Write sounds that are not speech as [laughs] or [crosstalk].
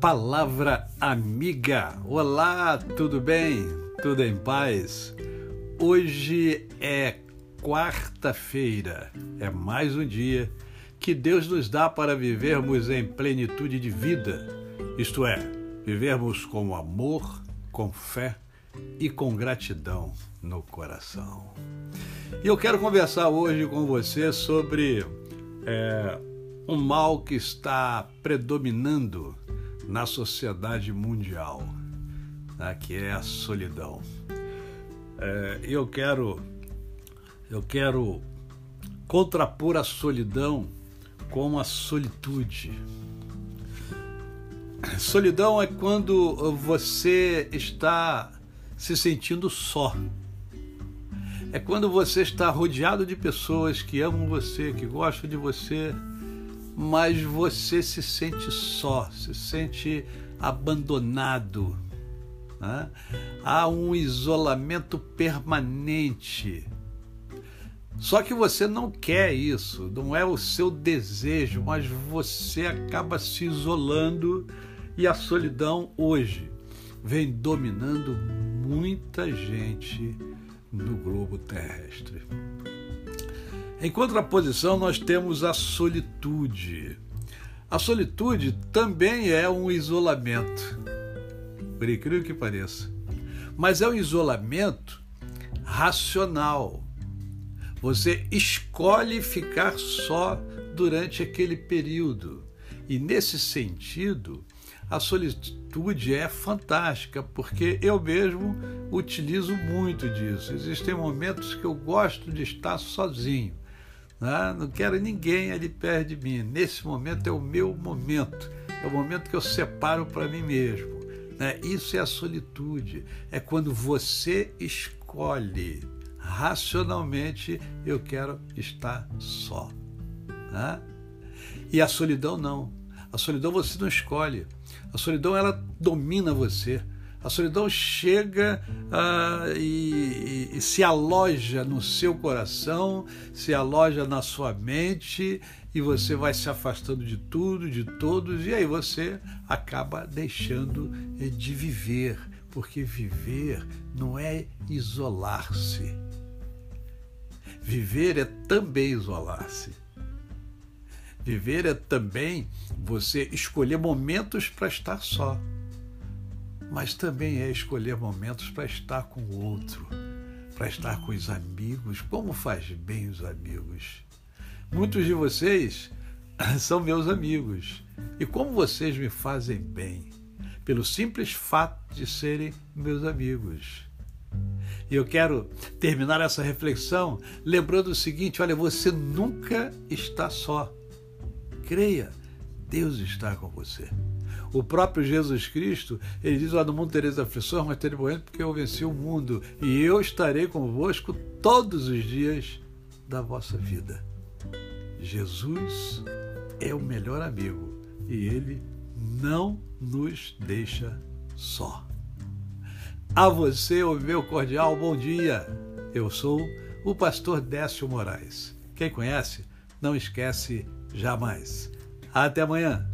Palavra amiga. Olá, tudo bem? Tudo em paz? Hoje é quarta-feira. É mais um dia que Deus nos dá para vivermos em plenitude de vida. Isto é, vivermos com amor, com fé e com gratidão no coração. E eu quero conversar hoje com você sobre é, um mal que está predominando na sociedade mundial, né, que é a solidão. É, eu quero eu quero contrapor a solidão com a solitude. Solidão é quando você está se sentindo só. É quando você está rodeado de pessoas que amam você, que gostam de você, mas você se sente só, se sente abandonado. Né? Há um isolamento permanente. Só que você não quer isso, não é o seu desejo, mas você acaba se isolando e a solidão hoje vem dominando muita gente no globo terrestre. Em contraposição, nós temos a solitude. A solitude também é um isolamento, por incrível que pareça. Mas é um isolamento racional. Você escolhe ficar só durante aquele período. E nesse sentido, a solitude é fantástica, porque eu mesmo utilizo muito disso. Existem momentos que eu gosto de estar sozinho. Né? Não quero ninguém ali perto de mim. Nesse momento é o meu momento, é o momento que eu separo para mim mesmo. Né? Isso é a solitude, é quando você escolhe racionalmente eu quero estar só. Né? E a solidão não. A solidão você não escolhe. A solidão ela domina você. A solidão chega uh, e, e, e, se aloja no seu coração, se aloja na sua mente e você vai se afastando de tudo, de todos, e aí você acaba deixando de viver, porque viver não é isolar-se. Viver é também isolar-se. Viver é também você escolher momentos para estar só mas também é escolher momentos para estar com o outro, para estar com os amigos. Como faz bem os amigos? Muitos de vocês [laughs] são meus amigos. E como vocês me fazem bem? Pelo simples fato de serem meus amigos. E eu quero terminar essa reflexão lembrando o seguinte: olha, você nunca está só. Creia, Deus está com você. O próprio Jesus Cristo, ele diz lá no mundo tereis aflições, mas tereis morrendo porque eu venci o mundo e eu estarei convosco todos os dias da vossa vida. Jesus é o melhor amigo e ele não nos deixa só. A você, o meu cordial bom dia. Eu sou o pastor Décio Moraes. Quem conhece, não esquece jamais. Até amanhã.